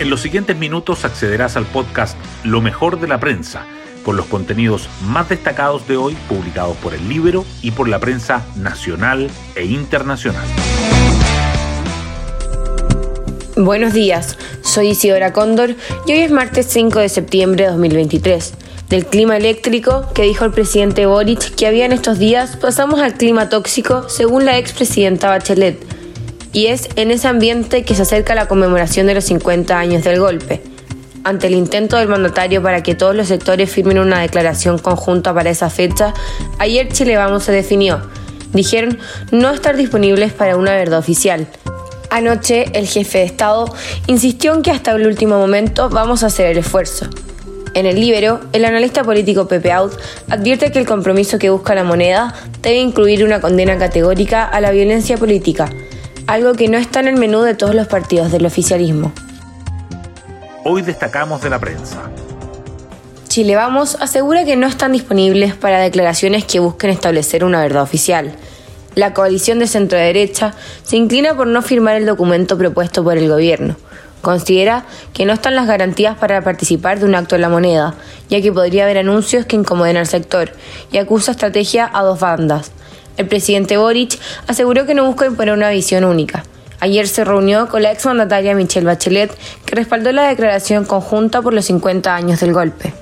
En los siguientes minutos accederás al podcast Lo mejor de la prensa, con los contenidos más destacados de hoy publicados por el Libro y por la prensa nacional e internacional. Buenos días, soy Isidora Cóndor y hoy es martes 5 de septiembre de 2023. Del clima eléctrico que dijo el presidente Boric que había en estos días, pasamos al clima tóxico según la expresidenta Bachelet y es en ese ambiente que se acerca la conmemoración de los 50 años del golpe. Ante el intento del mandatario para que todos los sectores firmen una declaración conjunta para esa fecha, ayer Chile Vamos se definió. Dijeron no estar disponibles para una verdad oficial. Anoche el jefe de Estado insistió en que hasta el último momento vamos a hacer el esfuerzo. En el Libero, el analista político Pepe Out advierte que el compromiso que busca la moneda debe incluir una condena categórica a la violencia política algo que no está en el menú de todos los partidos del oficialismo. Hoy destacamos de la prensa. Chile Vamos asegura que no están disponibles para declaraciones que busquen establecer una verdad oficial. La coalición de centro-derecha se inclina por no firmar el documento propuesto por el gobierno. Considera que no están las garantías para participar de un acto de la moneda, ya que podría haber anuncios que incomoden al sector, y acusa estrategia a dos bandas, el presidente Boric aseguró que no busca imponer una visión única. Ayer se reunió con la exmandataria Michelle Bachelet, que respaldó la declaración conjunta por los 50 años del golpe.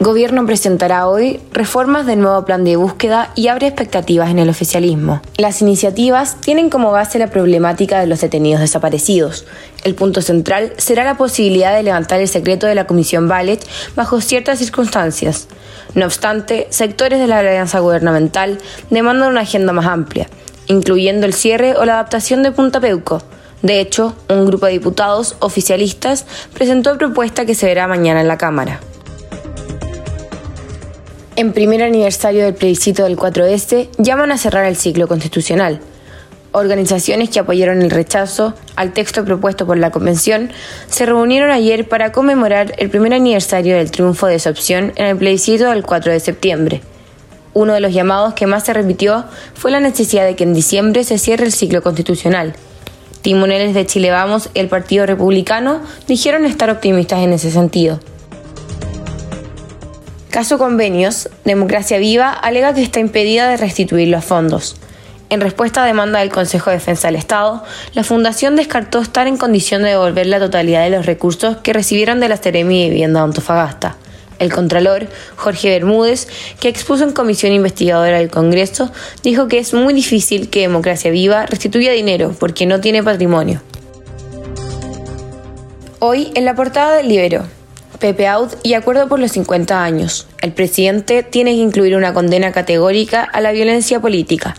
Gobierno presentará hoy reformas del nuevo plan de búsqueda y abre expectativas en el oficialismo. Las iniciativas tienen como base la problemática de los detenidos desaparecidos. El punto central será la posibilidad de levantar el secreto de la Comisión Ballet bajo ciertas circunstancias. No obstante, sectores de la alianza gubernamental demandan una agenda más amplia, incluyendo el cierre o la adaptación de Punta Peuco. De hecho, un grupo de diputados oficialistas presentó propuesta que se verá mañana en la Cámara. En primer aniversario del plebiscito del 4S, llaman a cerrar el ciclo constitucional. Organizaciones que apoyaron el rechazo al texto propuesto por la Convención se reunieron ayer para conmemorar el primer aniversario del triunfo de esa opción en el plebiscito del 4 de septiembre. Uno de los llamados que más se repitió fue la necesidad de que en diciembre se cierre el ciclo constitucional. Timoneles de Chile Vamos y el Partido Republicano dijeron estar optimistas en ese sentido. Caso Convenios, Democracia Viva alega que está impedida de restituir los fondos. En respuesta a demanda del Consejo de Defensa del Estado, la Fundación descartó estar en condición de devolver la totalidad de los recursos que recibieron de la Seremi de Vivienda de Antofagasta. El Contralor, Jorge Bermúdez, que expuso en comisión investigadora del Congreso, dijo que es muy difícil que Democracia Viva restituya dinero porque no tiene patrimonio. Hoy, en la portada del Libero, Pepe Out y acuerdo por los 50 años. El presidente tiene que incluir una condena categórica a la violencia política.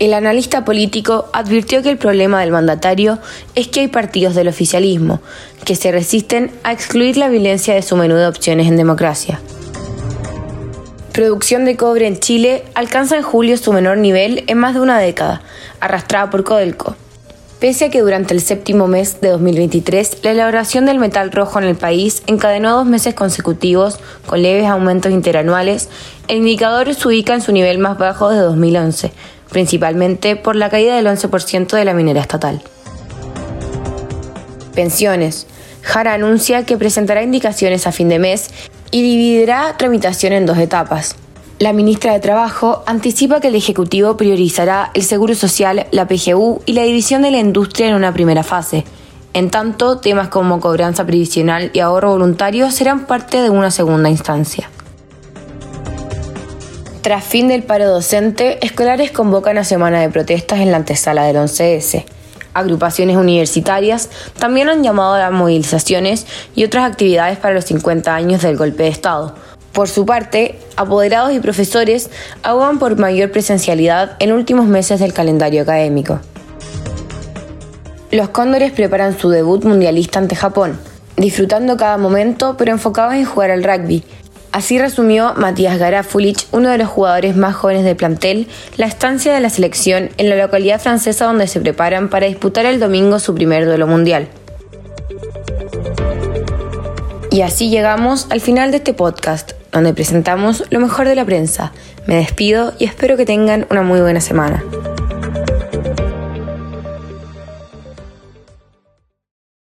El analista político advirtió que el problema del mandatario es que hay partidos del oficialismo que se resisten a excluir la violencia de su menú de opciones en democracia. Producción de cobre en Chile alcanza en julio su menor nivel en más de una década, arrastrada por Codelco. Pese a que durante el séptimo mes de 2023 la elaboración del metal rojo en el país encadenó dos meses consecutivos con leves aumentos interanuales, el indicador se ubica en su nivel más bajo de 2011, principalmente por la caída del 11% de la minera estatal. Pensiones. Jara anuncia que presentará indicaciones a fin de mes y dividirá tramitación en dos etapas. La ministra de Trabajo anticipa que el Ejecutivo priorizará el Seguro Social, la PGU y la división de la industria en una primera fase. En tanto, temas como cobranza previsional y ahorro voluntario serán parte de una segunda instancia. Tras fin del paro docente, escolares convocan a semana de protestas en la antesala del 11S. Agrupaciones universitarias también han llamado a las movilizaciones y otras actividades para los 50 años del golpe de Estado por su parte, apoderados y profesores abogan por mayor presencialidad en últimos meses del calendario académico. Los Cóndores preparan su debut mundialista ante Japón, disfrutando cada momento pero enfocados en jugar al rugby. Así resumió Matías Garafulich, uno de los jugadores más jóvenes del plantel, la estancia de la selección en la localidad francesa donde se preparan para disputar el domingo su primer duelo mundial. Y así llegamos al final de este podcast donde presentamos lo mejor de la prensa. Me despido y espero que tengan una muy buena semana.